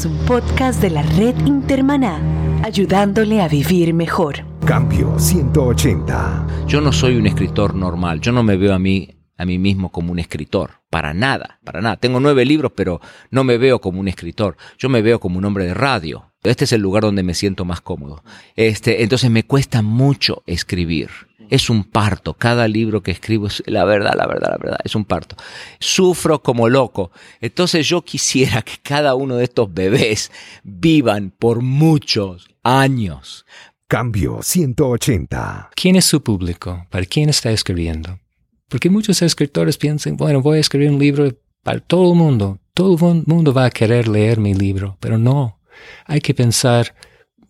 es un podcast de la red Intermaná, ayudándole a vivir mejor. Cambio 180. Yo no soy un escritor normal, yo no me veo a mí a mí mismo como un escritor, para nada, para nada. Tengo nueve libros, pero no me veo como un escritor. Yo me veo como un hombre de radio. Este es el lugar donde me siento más cómodo. Este, entonces me cuesta mucho escribir. Es un parto. Cada libro que escribo es la verdad, la verdad, la verdad. Es un parto. Sufro como loco. Entonces yo quisiera que cada uno de estos bebés vivan por muchos años. Cambio 180. ¿Quién es su público? ¿Para quién está escribiendo? Porque muchos escritores piensan, bueno, voy a escribir un libro para todo el mundo. Todo el mundo va a querer leer mi libro, pero no. Hay que pensar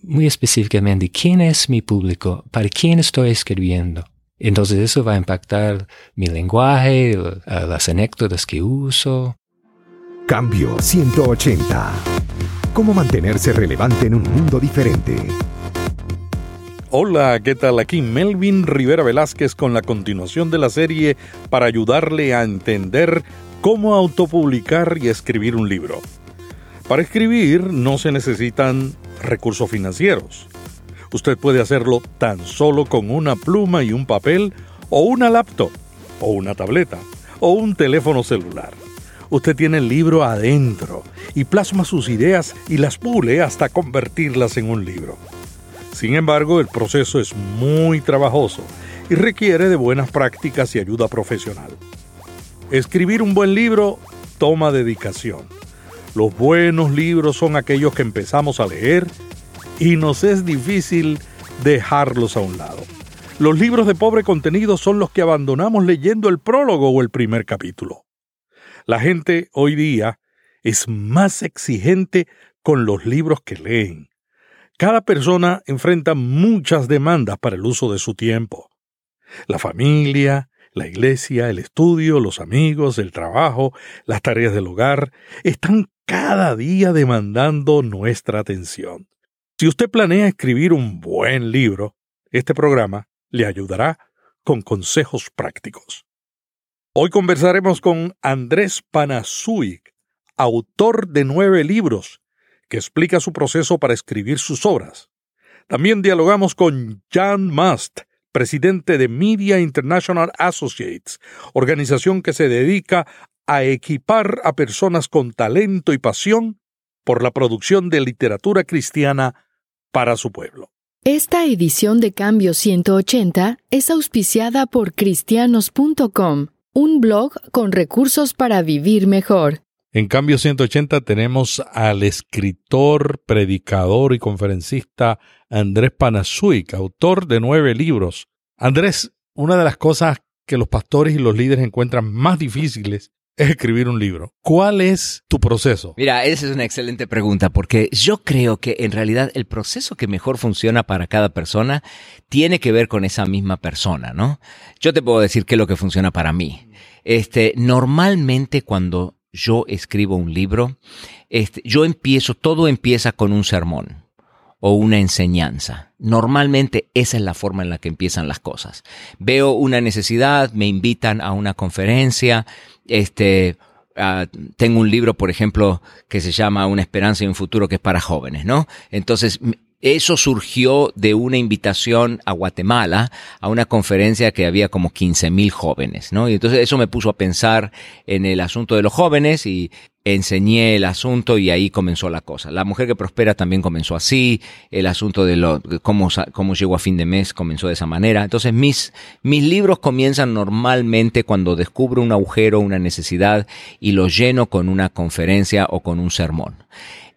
muy específicamente quién es mi público, para quién estoy escribiendo. Entonces eso va a impactar mi lenguaje, las anécdotas que uso. Cambio 180. ¿Cómo mantenerse relevante en un mundo diferente? Hola, ¿qué tal? Aquí Melvin Rivera Velázquez con la continuación de la serie para ayudarle a entender cómo autopublicar y escribir un libro. Para escribir no se necesitan recursos financieros. Usted puede hacerlo tan solo con una pluma y un papel o una laptop o una tableta o un teléfono celular. Usted tiene el libro adentro y plasma sus ideas y las pule hasta convertirlas en un libro. Sin embargo, el proceso es muy trabajoso y requiere de buenas prácticas y ayuda profesional. Escribir un buen libro toma dedicación. Los buenos libros son aquellos que empezamos a leer y nos es difícil dejarlos a un lado. Los libros de pobre contenido son los que abandonamos leyendo el prólogo o el primer capítulo. La gente hoy día es más exigente con los libros que leen. Cada persona enfrenta muchas demandas para el uso de su tiempo. La familia, la iglesia, el estudio, los amigos, el trabajo, las tareas del hogar, están cada día demandando nuestra atención. Si usted planea escribir un buen libro, este programa le ayudará con consejos prácticos. Hoy conversaremos con Andrés Panasuik, autor de nueve libros que explica su proceso para escribir sus obras. También dialogamos con Jan Must, presidente de Media International Associates, organización que se dedica a equipar a personas con talento y pasión por la producción de literatura cristiana para su pueblo. Esta edición de Cambio 180 es auspiciada por cristianos.com, un blog con recursos para vivir mejor. En cambio 180 tenemos al escritor, predicador y conferencista Andrés Panasuik, autor de nueve libros. Andrés, una de las cosas que los pastores y los líderes encuentran más difíciles es escribir un libro. ¿Cuál es tu proceso? Mira, esa es una excelente pregunta porque yo creo que en realidad el proceso que mejor funciona para cada persona tiene que ver con esa misma persona, ¿no? Yo te puedo decir qué es lo que funciona para mí. Este, normalmente cuando yo escribo un libro, este, yo empiezo, todo empieza con un sermón o una enseñanza. Normalmente esa es la forma en la que empiezan las cosas. Veo una necesidad, me invitan a una conferencia, este, ah, tengo un libro, por ejemplo, que se llama Una esperanza y un futuro que es para jóvenes, ¿no? Entonces, eso surgió de una invitación a Guatemala a una conferencia que había como 15 mil jóvenes, ¿no? Y entonces eso me puso a pensar en el asunto de los jóvenes y enseñé el asunto y ahí comenzó la cosa. La mujer que prospera también comenzó así, el asunto de lo, cómo, cómo llegó a fin de mes comenzó de esa manera. Entonces mis, mis libros comienzan normalmente cuando descubro un agujero, una necesidad y lo lleno con una conferencia o con un sermón.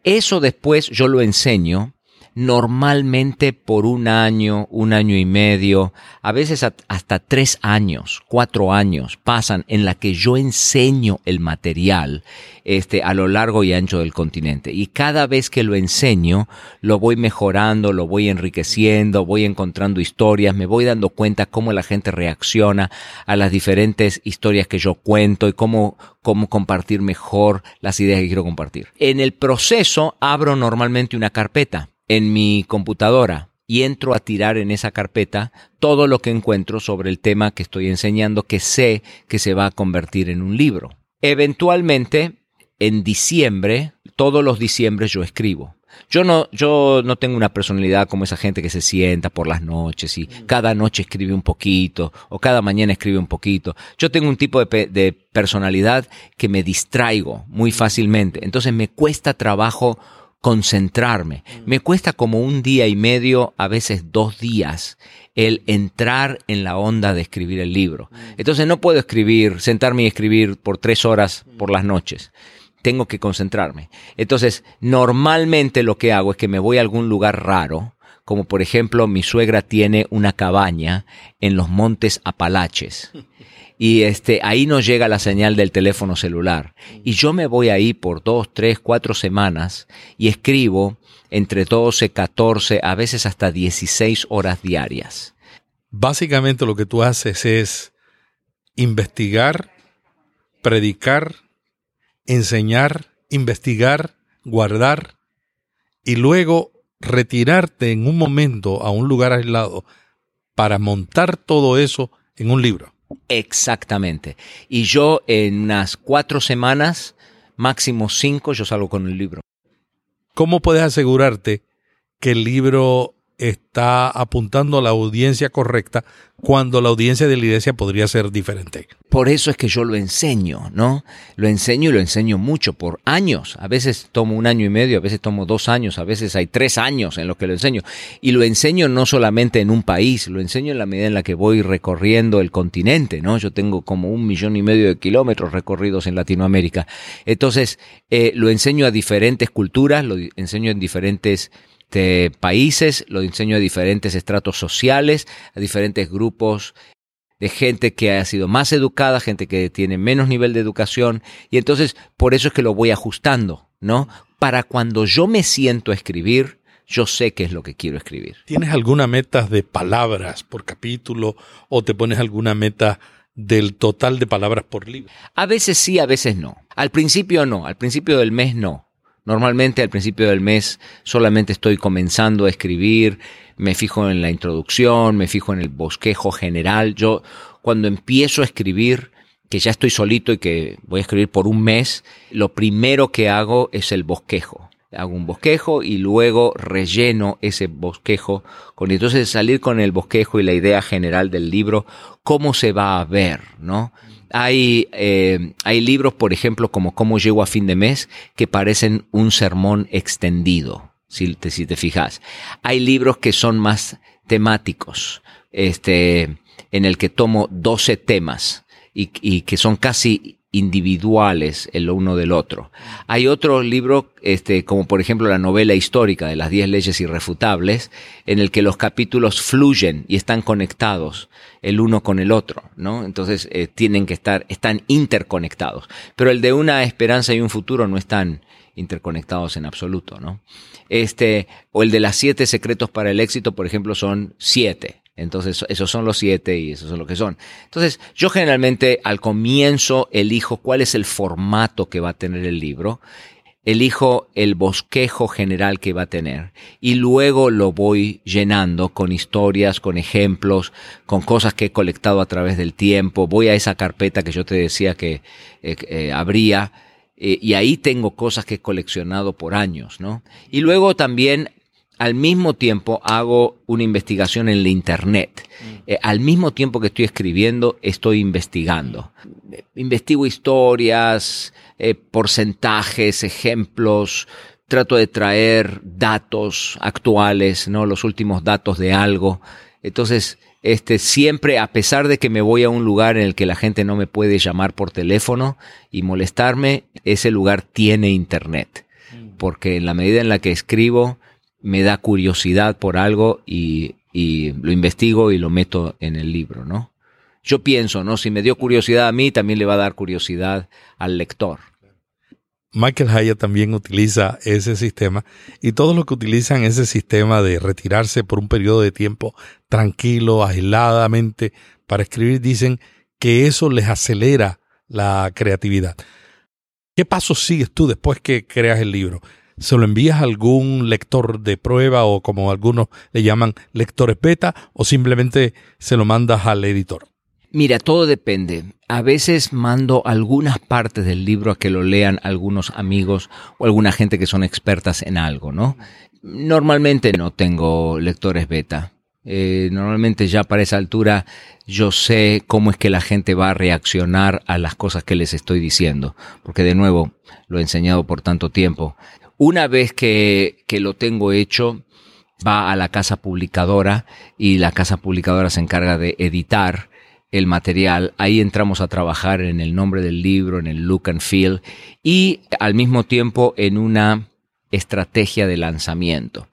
Eso después yo lo enseño normalmente por un año, un año y medio, a veces hasta tres años, cuatro años pasan en la que yo enseño el material este, a lo largo y ancho del continente. Y cada vez que lo enseño, lo voy mejorando, lo voy enriqueciendo, voy encontrando historias, me voy dando cuenta cómo la gente reacciona a las diferentes historias que yo cuento y cómo, cómo compartir mejor las ideas que quiero compartir. En el proceso abro normalmente una carpeta en mi computadora y entro a tirar en esa carpeta todo lo que encuentro sobre el tema que estoy enseñando que sé que se va a convertir en un libro. Eventualmente en diciembre, todos los diciembres yo escribo. Yo no, yo no tengo una personalidad como esa gente que se sienta por las noches y cada noche escribe un poquito o cada mañana escribe un poquito. Yo tengo un tipo de, de personalidad que me distraigo muy fácilmente. Entonces me cuesta trabajo concentrarme. Me cuesta como un día y medio, a veces dos días, el entrar en la onda de escribir el libro. Entonces no puedo escribir, sentarme y escribir por tres horas por las noches tengo que concentrarme. Entonces, normalmente lo que hago es que me voy a algún lugar raro, como por ejemplo mi suegra tiene una cabaña en los montes Apalaches. Y este, ahí no llega la señal del teléfono celular. Y yo me voy ahí por dos, tres, cuatro semanas y escribo entre 12, 14, a veces hasta 16 horas diarias. Básicamente lo que tú haces es investigar, predicar enseñar, investigar, guardar y luego retirarte en un momento a un lugar aislado para montar todo eso en un libro. Exactamente. Y yo en unas cuatro semanas, máximo cinco, yo salgo con el libro. ¿Cómo puedes asegurarte que el libro está apuntando a la audiencia correcta cuando la audiencia de la iglesia podría ser diferente. Por eso es que yo lo enseño, ¿no? Lo enseño y lo enseño mucho, por años. A veces tomo un año y medio, a veces tomo dos años, a veces hay tres años en los que lo enseño. Y lo enseño no solamente en un país, lo enseño en la medida en la que voy recorriendo el continente, ¿no? Yo tengo como un millón y medio de kilómetros recorridos en Latinoamérica. Entonces, eh, lo enseño a diferentes culturas, lo enseño en diferentes este, países, lo enseño a diferentes estratos sociales, a diferentes grupos de gente que ha sido más educada, gente que tiene menos nivel de educación, y entonces por eso es que lo voy ajustando, ¿no? Para cuando yo me siento a escribir, yo sé qué es lo que quiero escribir. ¿Tienes alguna meta de palabras por capítulo o te pones alguna meta del total de palabras por libro? A veces sí, a veces no. Al principio no, al principio del mes no. Normalmente al principio del mes solamente estoy comenzando a escribir, me fijo en la introducción, me fijo en el bosquejo general. Yo cuando empiezo a escribir, que ya estoy solito y que voy a escribir por un mes, lo primero que hago es el bosquejo. Hago un bosquejo y luego relleno ese bosquejo con entonces salir con el bosquejo y la idea general del libro, cómo se va a ver, ¿no? Hay, eh, hay libros, por ejemplo, como Cómo llego a fin de mes, que parecen un sermón extendido, si te, si te fijas. Hay libros que son más temáticos, este, en el que tomo 12 temas y, y que son casi individuales el uno del otro. Hay otro libro, este, como por ejemplo la novela histórica de las diez leyes irrefutables, en el que los capítulos fluyen y están conectados el uno con el otro, ¿no? Entonces eh, tienen que estar, están interconectados. Pero el de una esperanza y un futuro no están interconectados en absoluto, ¿no? Este, o el de las siete secretos para el éxito, por ejemplo, son siete. Entonces, esos son los siete y esos son lo que son. Entonces, yo generalmente al comienzo elijo cuál es el formato que va a tener el libro, elijo el bosquejo general que va a tener y luego lo voy llenando con historias, con ejemplos, con cosas que he colectado a través del tiempo. Voy a esa carpeta que yo te decía que eh, eh, habría. Eh, y ahí tengo cosas que he coleccionado por años, ¿no? Y luego también al mismo tiempo hago una investigación en la Internet. Mm. Eh, al mismo tiempo que estoy escribiendo, estoy investigando. Investigo historias, eh, porcentajes, ejemplos, trato de traer datos actuales, ¿no? Los últimos datos de algo. Entonces, este, siempre, a pesar de que me voy a un lugar en el que la gente no me puede llamar por teléfono y molestarme, ese lugar tiene internet. Mm. Porque en la medida en la que escribo, me da curiosidad por algo y, lo investigo y lo meto en el libro, ¿no? Yo pienso, ¿no? Si me dio curiosidad a mí, también le va a dar curiosidad al lector. Michael Hyatt también utiliza ese sistema y todos los que utilizan ese sistema de retirarse por un periodo de tiempo tranquilo, aisladamente, para escribir, dicen que eso les acelera la creatividad. ¿Qué pasos sigues tú después que creas el libro? Se lo envías a algún lector de prueba o como algunos le llaman lectores beta o simplemente se lo mandas al editor? Mira, todo depende. A veces mando algunas partes del libro a que lo lean algunos amigos o alguna gente que son expertas en algo, ¿no? Normalmente no tengo lectores beta. Eh, normalmente ya para esa altura yo sé cómo es que la gente va a reaccionar a las cosas que les estoy diciendo, porque de nuevo lo he enseñado por tanto tiempo. Una vez que, que lo tengo hecho, va a la casa publicadora y la casa publicadora se encarga de editar el material. Ahí entramos a trabajar en el nombre del libro, en el look and feel y al mismo tiempo en una estrategia de lanzamiento.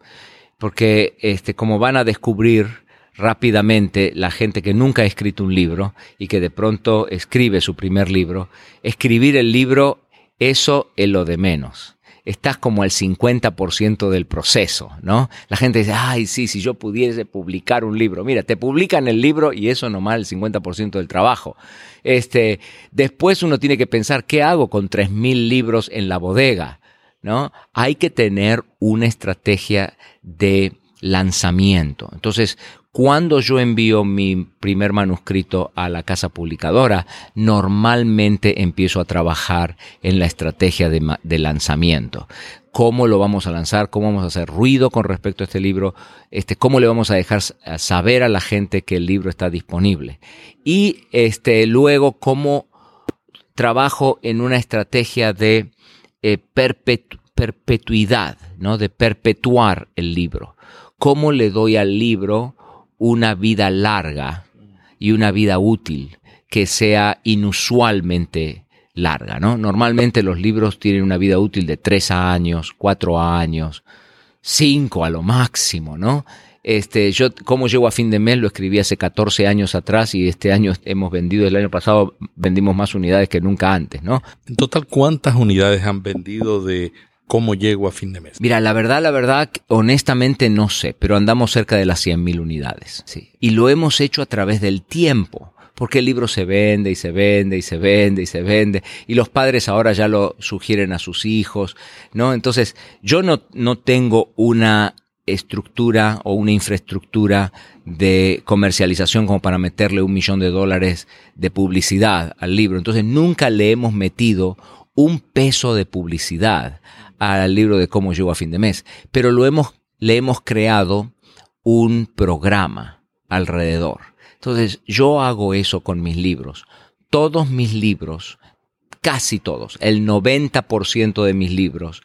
Porque este, como van a descubrir rápidamente la gente que nunca ha escrito un libro y que de pronto escribe su primer libro, escribir el libro, eso es lo de menos estás como al 50% del proceso, ¿no? La gente dice, ay, sí, si yo pudiese publicar un libro. Mira, te publican el libro y eso nomás el 50% del trabajo. Este, después uno tiene que pensar, ¿qué hago con 3.000 libros en la bodega? ¿No? Hay que tener una estrategia de lanzamiento. Entonces, cuando yo envío mi primer manuscrito a la casa publicadora, normalmente empiezo a trabajar en la estrategia de, lanzamiento. ¿Cómo lo vamos a lanzar? ¿Cómo vamos a hacer ruido con respecto a este libro? Este, ¿Cómo le vamos a dejar saber a la gente que el libro está disponible? Y este, luego, ¿cómo trabajo en una estrategia de eh, perpetuidad, ¿no? de perpetuar el libro? ¿Cómo le doy al libro una vida larga y una vida útil que sea inusualmente larga, ¿no? Normalmente los libros tienen una vida útil de tres años, cuatro años, cinco a lo máximo, ¿no? Este, yo, como llego a fin de mes, lo escribí hace 14 años atrás y este año hemos vendido, el año pasado vendimos más unidades que nunca antes, ¿no? En total, ¿cuántas unidades han vendido de cómo llego a fin de mes? Mira, la verdad, la verdad, honestamente no sé, pero andamos cerca de las 100.000 unidades. Sí. Y lo hemos hecho a través del tiempo porque el libro se vende y se vende y se vende y se vende y los padres ahora ya lo sugieren a sus hijos, ¿no? Entonces, yo no, no tengo una estructura o una infraestructura de comercialización como para meterle un millón de dólares de publicidad al libro. Entonces, nunca le hemos metido un peso de publicidad al libro de cómo llego a fin de mes, pero lo hemos, le hemos creado un programa alrededor. Entonces, yo hago eso con mis libros. Todos mis libros, casi todos, el 90% de mis libros,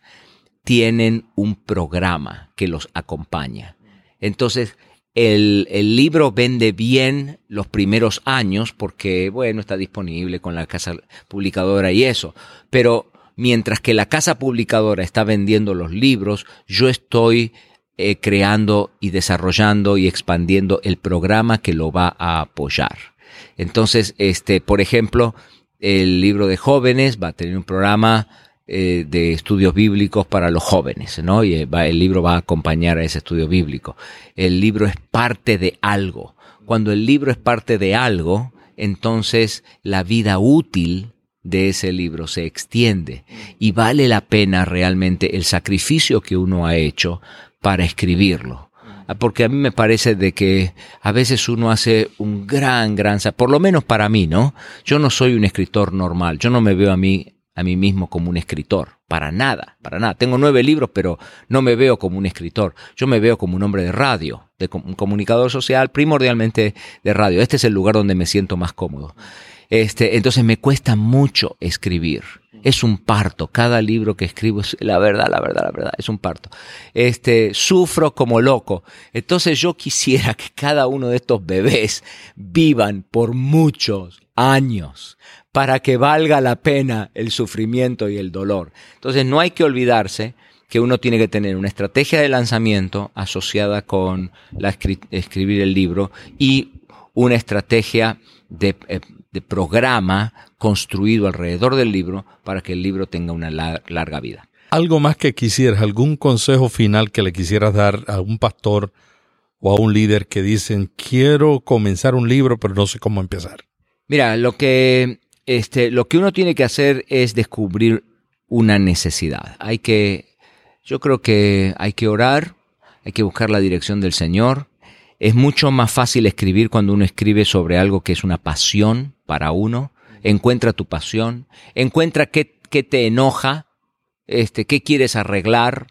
tienen un programa que los acompaña. Entonces, el, el, libro vende bien los primeros años porque, bueno, está disponible con la casa publicadora y eso. Pero mientras que la casa publicadora está vendiendo los libros, yo estoy eh, creando y desarrollando y expandiendo el programa que lo va a apoyar. Entonces, este, por ejemplo, el libro de jóvenes va a tener un programa eh, de estudios bíblicos para los jóvenes, ¿no? Y eh, el libro va a acompañar a ese estudio bíblico. El libro es parte de algo. Cuando el libro es parte de algo, entonces la vida útil de ese libro se extiende y vale la pena realmente el sacrificio que uno ha hecho para escribirlo. Ah, porque a mí me parece de que a veces uno hace un gran, gran, por lo menos para mí, ¿no? Yo no soy un escritor normal, yo no me veo a mí a mí mismo como un escritor, para nada, para nada. Tengo nueve libros, pero no me veo como un escritor. Yo me veo como un hombre de radio, de un comunicador social, primordialmente de radio. Este es el lugar donde me siento más cómodo. Este, entonces me cuesta mucho escribir. Es un parto. Cada libro que escribo es la verdad, la verdad, la verdad. Es un parto. Este, sufro como loco. Entonces yo quisiera que cada uno de estos bebés vivan por muchos años para que valga la pena el sufrimiento y el dolor. Entonces no hay que olvidarse que uno tiene que tener una estrategia de lanzamiento asociada con la escribir el libro y una estrategia de eh, de programa construido alrededor del libro para que el libro tenga una larga vida. Algo más que quisieras, algún consejo final que le quisieras dar a un pastor o a un líder que dicen, quiero comenzar un libro, pero no sé cómo empezar. Mira, lo que, este, lo que uno tiene que hacer es descubrir una necesidad. Hay que, yo creo que hay que orar, hay que buscar la dirección del Señor, Es mucho más fácil escribir cuando uno escribe sobre algo que es una pasión para uno. Encuentra tu pasión, encuentra qué, qué te enoja, este, qué quieres arreglar.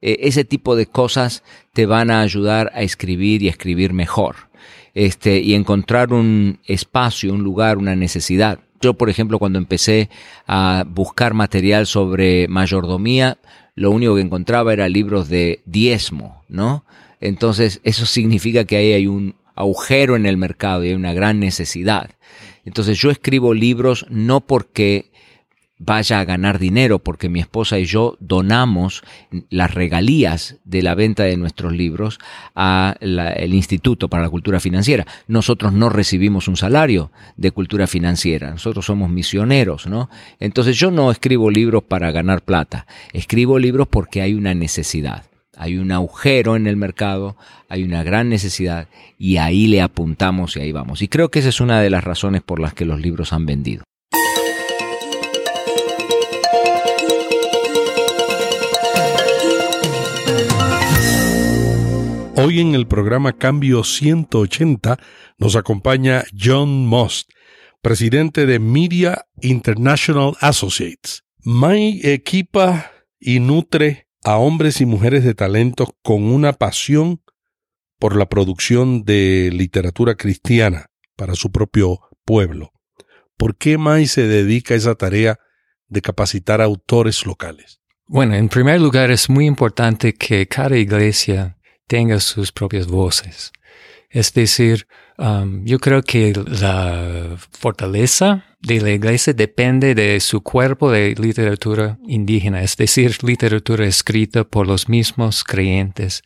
E, ese tipo de cosas te van a ayudar a escribir y a escribir mejor. Este, y encontrar un espacio, un lugar, una necesidad. Yo, por ejemplo, cuando empecé a buscar material sobre mayordomía, lo único que encontraba era libros de diezmo, ¿no? Entonces, eso significa que ahí hay un agujero en el mercado y hay una gran necesidad. Entonces, yo escribo libros no porque vaya a ganar dinero, porque mi esposa y yo donamos las regalías de la venta de nuestros libros al Instituto para la Cultura Financiera. Nosotros no recibimos un salario de cultura financiera, nosotros somos misioneros, ¿no? Entonces yo no escribo libros para ganar plata, escribo libros porque hay una necesidad. Hay un agujero en el mercado, hay una gran necesidad y ahí le apuntamos y ahí vamos. Y creo que esa es una de las razones por las que los libros han vendido. Hoy en el programa Cambio 180 nos acompaña John Most, presidente de Media International Associates. May equipa y nutre a hombres y mujeres de talento con una pasión por la producción de literatura cristiana para su propio pueblo. ¿Por qué May se dedica a esa tarea de capacitar a autores locales? Bueno, en primer lugar es muy importante que cada iglesia tenga sus propias voces. Es decir, um, yo creo que la fortaleza de la iglesia depende de su cuerpo de literatura indígena, es decir, literatura escrita por los mismos creyentes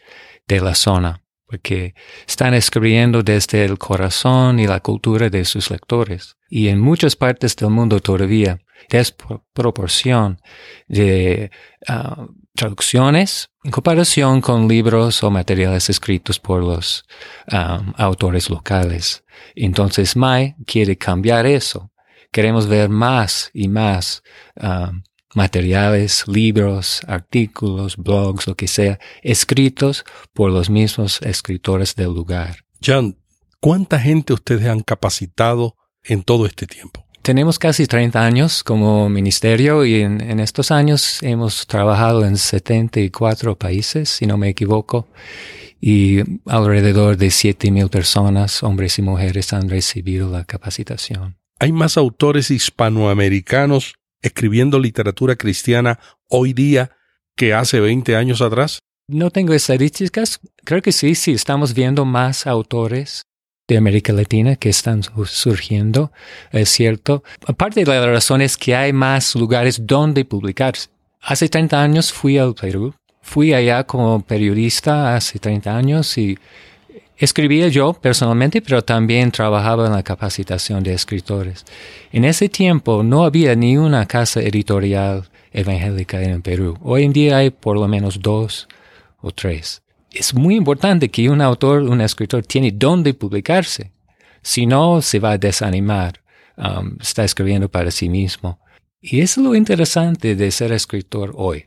de la zona, porque están escribiendo desde el corazón y la cultura de sus lectores. Y en muchas partes del mundo todavía, desproporción de uh, traducciones en comparación con libros o materiales escritos por los um, autores locales. Entonces Mai quiere cambiar eso. Queremos ver más y más um, materiales, libros, artículos, blogs, lo que sea, escritos por los mismos escritores del lugar. John, ¿cuánta gente ustedes han capacitado en todo este tiempo? Tenemos casi 30 años como ministerio y en, estos años hemos trabajado en 74 países, si no me equivoco, y alrededor de 7.000 personas, hombres y mujeres, han recibido la capacitación. ¿Hay más autores hispanoamericanos escribiendo literatura cristiana hoy día que hace 20 años atrás? No tengo estadísticas. Creo que sí, sí, estamos viendo más autores de América Latina que están surgiendo, es cierto. Aparte de la razón es que hay más lugares donde publicar. Hace 30 años fui al Perú, fui allá como periodista hace 30 años y escribía yo personalmente, pero también trabajaba en la capacitación de escritores. En ese tiempo no había ni una casa editorial evangélica en el Perú. Hoy en día hay por lo menos dos o tres es muy importante que un autor, un escritor, tiene dónde publicarse. Si no, se va a desanimar. Um, está escribiendo para sí mismo. Y es lo interesante de ser escritor hoy.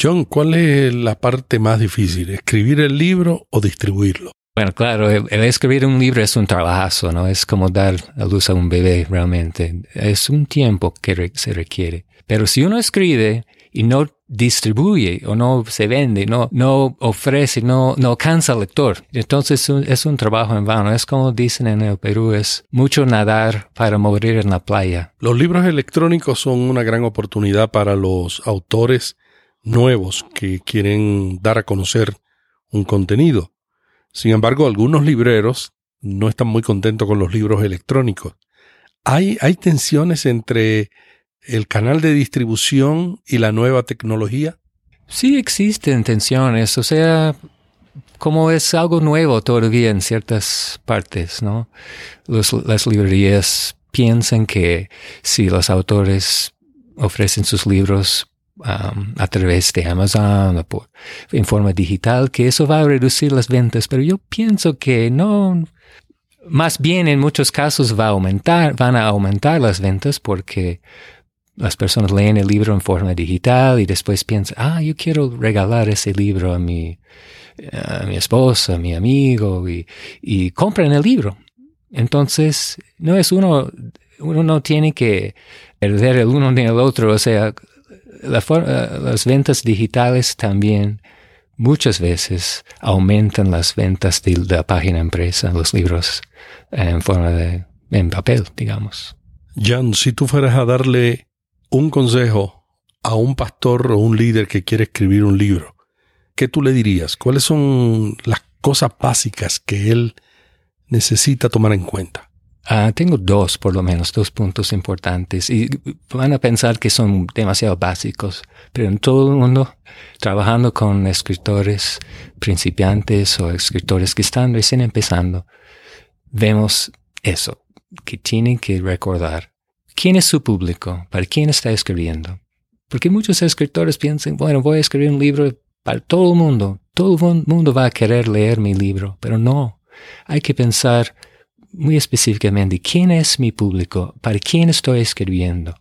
John, ¿cuál es la parte más difícil? ¿Escribir el libro o distribuirlo? Bueno, claro, el, escribir un libro es un trabajo, ¿no? Es como dar a luz a un bebé realmente. Es un tiempo que se requiere. Pero si uno escribe y no distribuye o no se vende, no, no ofrece, no, no alcanza al lector. Entonces es un trabajo en vano. Es como dicen en el Perú, es mucho nadar para morir en la playa. Los libros electrónicos son una gran oportunidad para los autores nuevos que quieren dar a conocer un contenido. Sin embargo, algunos libreros no están muy contentos con los libros electrónicos. Hay, hay tensiones entre el canal de distribución y la nueva tecnología? Sí existen tensiones, o sea, como es algo nuevo todavía en ciertas partes, ¿no? las librerías piensan que si los autores ofrecen sus libros um, a través de Amazon o por, en forma digital, que eso va a reducir las ventas, pero yo pienso que no, más bien en muchos casos va a aumentar, van a aumentar las ventas porque las personas leen el libro en forma digital y después piensan, ah, yo quiero regalar ese libro a mi, mi esposa, a mi amigo, y, y compran el libro. Entonces, no es uno, uno no tiene que perder el uno ni el otro, o sea, las ventas digitales también muchas veces aumentan las ventas de la página empresa, los libros en forma de, en papel, digamos. Jan, si tú fueras a darle un consejo a un pastor o un líder que quiere escribir un libro, ¿qué tú le dirías? ¿Cuáles son las cosas básicas que él necesita tomar en cuenta? Ah, tengo dos, por lo menos, dos puntos importantes. Y van a pensar que son demasiado básicos, pero en todo el mundo, trabajando con escritores principiantes o escritores que están recién empezando, vemos eso, que tienen que recordar quién es su público, para quién está escribiendo. Porque muchos escritores piensan, bueno, voy a escribir un libro para todo el mundo, todo el mundo va a querer leer mi libro, pero no, hay que pensar muy específicamente quién es mi público, para quién estoy escribiendo.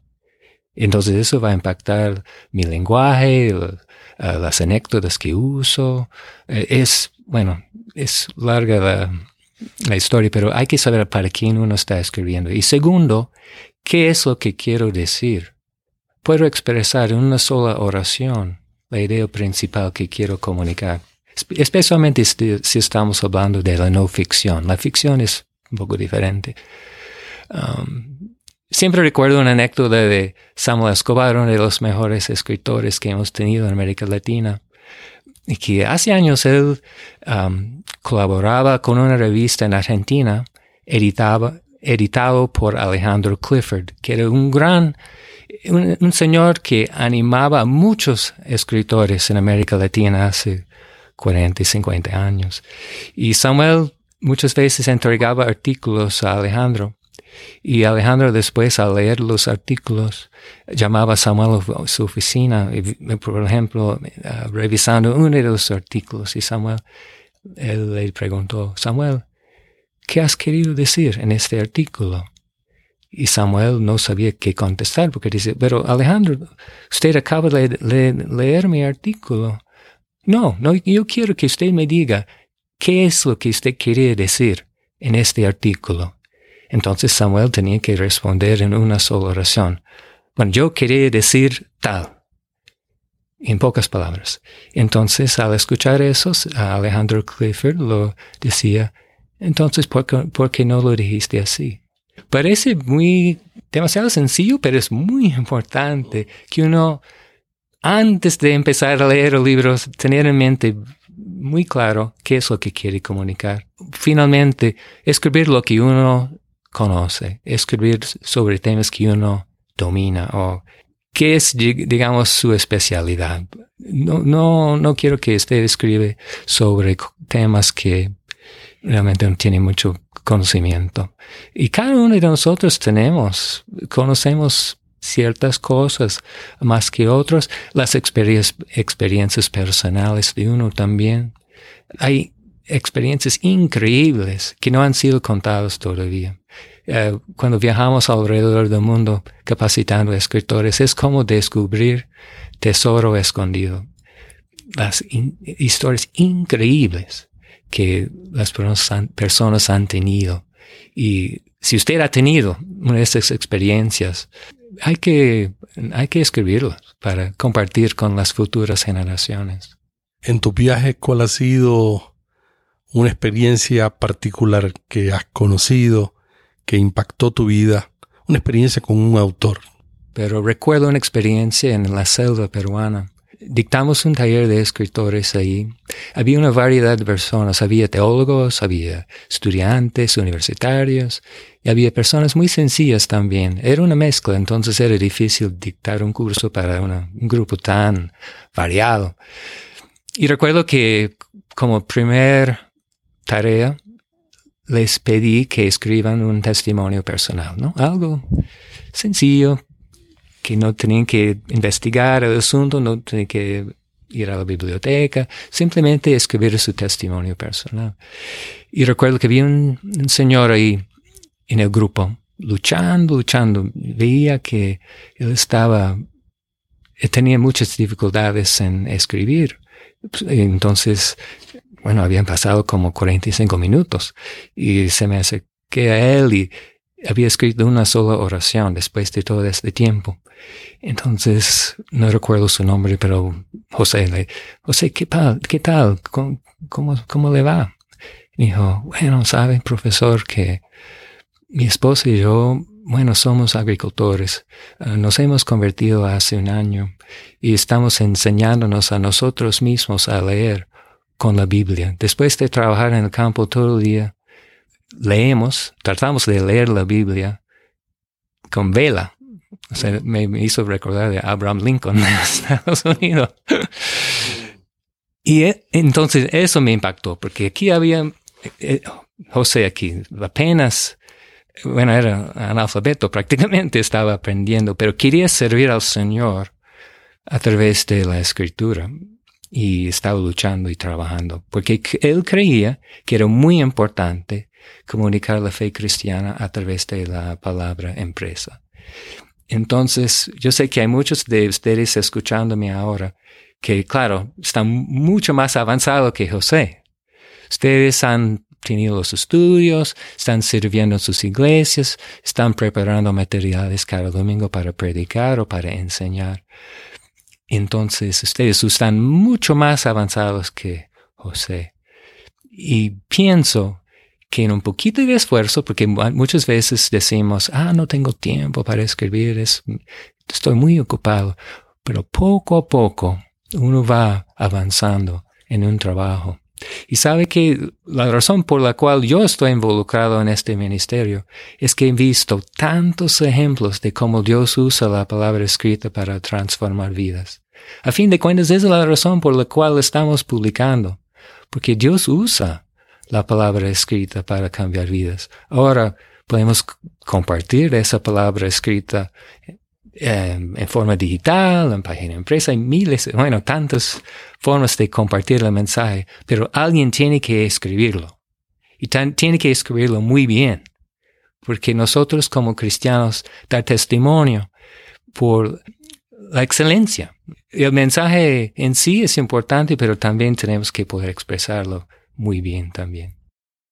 Entonces eso va a impactar mi lenguaje, eh, las anécdotas que uso. Eh, es, bueno, es larga la, la historia, pero hay que saber para quién uno está escribiendo. Y segundo, ¿qué es lo que quiero decir? Puedo expresar en una sola oración la idea principal que quiero comunicar. Especialmente si estamos hablando de la no ficción. La ficción es un poco diferente. Um, siempre recuerdo una anécdota de Samuel Escobar, uno de los mejores escritores que hemos tenido en América Latina, y que hace años él um, colaboraba con una revista en Argentina, editaba, editado por Alejandro Clifford, que era un gran, un, señor que animaba a muchos escritores en América Latina hace 40 y 50 años. Y Samuel muchas veces entregaba artículos a Alejandro y Alejandro después al leer los artículos llamaba a Samuel a su oficina, por ejemplo, uh, revisando uno de los artículos y Samuel, él le preguntó, Samuel, ¿qué has querido decir en este artículo? Y Samuel no sabía qué contestar porque dice, pero Alejandro, usted acaba de leer mi artículo. No, no, yo quiero que usted me diga ¿Qué es lo que usted quería decir en este artículo? Entonces Samuel tenía que responder en una sola oración. Bueno, yo quería decir tal. En pocas palabras. Entonces, al escuchar eso, Alejandro Clifford lo decía, entonces, ¿por qué, ¿por qué no lo dijiste así? Parece muy demasiado sencillo, pero es muy importante que uno, antes de empezar a leer libros, tener en mente muy claro qué es lo que quiere comunicar. Finalmente, escribir lo que uno conoce, escribir sobre temas que uno domina o qué es, digamos, su especialidad. No, no, no quiero que usted escribe sobre temas que realmente no tiene mucho conocimiento. Y cada uno de nosotros tenemos, conocemos ciertas cosas más que otros, las experiencias personales de uno también. Hay experiencias increíbles que no han sido contadas todavía. Eh, cuando viajamos alrededor del mundo capacitando escritores, es como descubrir tesoro escondido. Las historias increíbles que las personas han tenido. Y si usted ha tenido una de estas experiencias, hay que, hay que escribirlo para compartir con las futuras generaciones. En tu viaje, ¿cuál ha sido una experiencia particular que has conocido, que impactó tu vida? Una experiencia con un autor. Pero recuerdo una experiencia en la selva peruana dictamos un taller de escritores ahí. Había una variedad de personas, había teólogos, había estudiantes, universitarios, y había personas muy sencillas también. Era una mezcla, entonces era difícil dictar un curso para un grupo tan variado. Y recuerdo que como primer tarea les pedí que escriban un testimonio personal, ¿no? Algo sencillo, que no tenían que investigar el asunto, no tenían que ir a la biblioteca, simplemente escribir su testimonio personal. Y recuerdo que había un, señor ahí en el grupo, luchando, luchando. Veía que él estaba, tenía muchas dificultades en escribir. Entonces, bueno, habían pasado como 45 minutos y se me acerqué a él y había escrito una sola oración después de todo este tiempo. Entonces, no recuerdo su nombre, pero José, le, José, ¿qué tal? ¿Qué tal? ¿Cómo, cómo, le va? dijo, bueno, sabe, profesor, que mi esposa y yo, bueno, somos agricultores. Ah, nos hemos convertido hace un año y estamos enseñándonos a nosotros mismos a leer con la Biblia. Después de trabajar en el campo todo el día, leemos, tratamos de leer la Biblia con vela. O sea, me, hizo recordar de Abraham Lincoln en Estados Unidos. y e, entonces eso me impactó, porque aquí había, eh, José aquí, apenas, bueno, era analfabeto prácticamente, estaba aprendiendo, pero quería servir al Señor a través de la escritura y estaba luchando y trabajando, porque él creía que era muy importante comunicar la fe cristiana a través de la palabra empresa. Entonces, yo sé que hay muchos de ustedes escuchándome ahora que, claro, están mucho más avanzados que José. Ustedes han tenido los estudios, están sirviendo en sus iglesias, están preparando materiales cada domingo para predicar o para enseñar. Entonces ustedes están mucho más avanzados que José. Y pienso que en un poquito de esfuerzo, porque muchas veces decimos, ah, no tengo tiempo para escribir, estoy muy ocupado, pero poco a poco uno va avanzando en un trabajo. Y sabe que la razón por la cual yo estoy involucrado en este ministerio es que he visto tantos ejemplos de cómo Dios usa la palabra escrita para transformar vidas. A fin de cuentas, esa es la razón por la cual estamos publicando, porque Dios usa la palabra escrita para cambiar vidas. Ahora podemos compartir esa palabra escrita en, forma digital, en página empresa, hay miles, bueno, tantas formas de compartir el mensaje, pero alguien tiene que escribirlo. Y tiene que escribirlo muy bien, porque nosotros como cristianos dar testimonio por la excelencia. El mensaje en sí es importante, pero también tenemos que poder expresarlo muy bien también.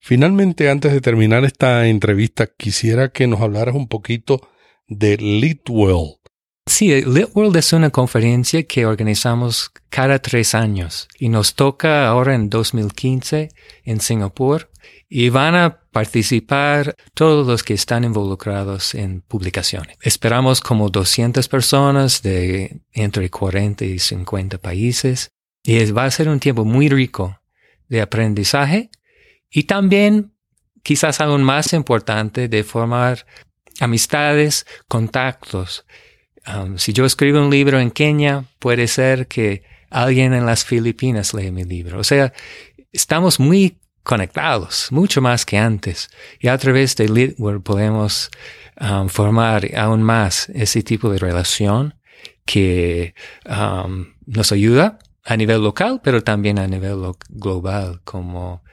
Finalmente, antes de terminar esta entrevista, quisiera que nos hablaras un poquito de Litwell. Sí, Litworld es una conferencia que organizamos cada tres años y nos toca ahora en 2015 en Singapur y van a participar todos los que están involucrados en publicaciones. Esperamos como 200 personas de entre 40 y 50 países y va a ser un tiempo muy rico de aprendizaje y también quizás aún más importante de formar amistades, contactos Um, si yo escribo un libro en Kenia, puede ser que alguien en las Filipinas lee mi libro. O sea, estamos muy conectados, mucho más que antes. Y a través de Litword podemos um, formar aún más ese tipo de relación que um, nos ayuda a nivel local, pero también a nivel global como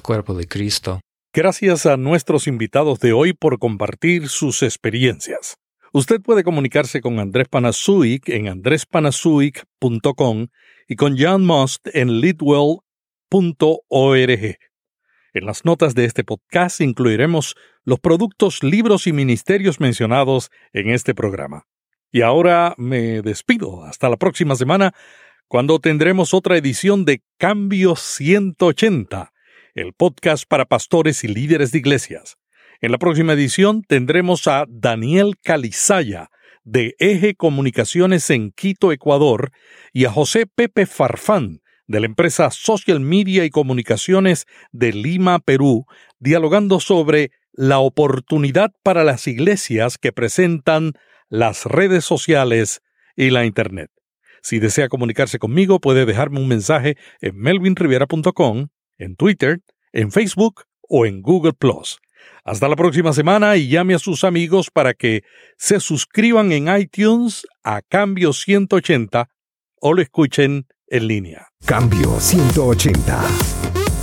cuerpo de Cristo. Gracias a nuestros invitados de hoy por compartir sus experiencias. Usted puede comunicarse con Andrés Panasuik en andrespanasuik.com y con John Must en litwell.org. En las notas de este podcast incluiremos los productos, libros y ministerios mencionados en este programa. Y ahora me despido. Hasta la próxima semana, cuando tendremos otra edición de Cambio 180, el podcast para pastores y líderes de iglesias. En la próxima edición tendremos a Daniel Calizaya, de Eje Comunicaciones en Quito, Ecuador, y a José Pepe Farfán, de la empresa Social Media y Comunicaciones de Lima, Perú, dialogando sobre la oportunidad para las iglesias que presentan las redes sociales y la Internet. Si desea comunicarse conmigo, puede dejarme un mensaje en melvinriviera.com, en Twitter, en Facebook o en Google ⁇ hasta la próxima semana y llame a sus amigos para que se suscriban en iTunes a Cambio 180 o lo escuchen en línea. Cambio 180.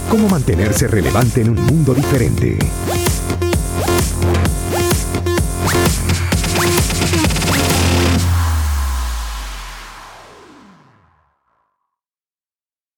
¿Cómo mantenerse relevante en un mundo diferente?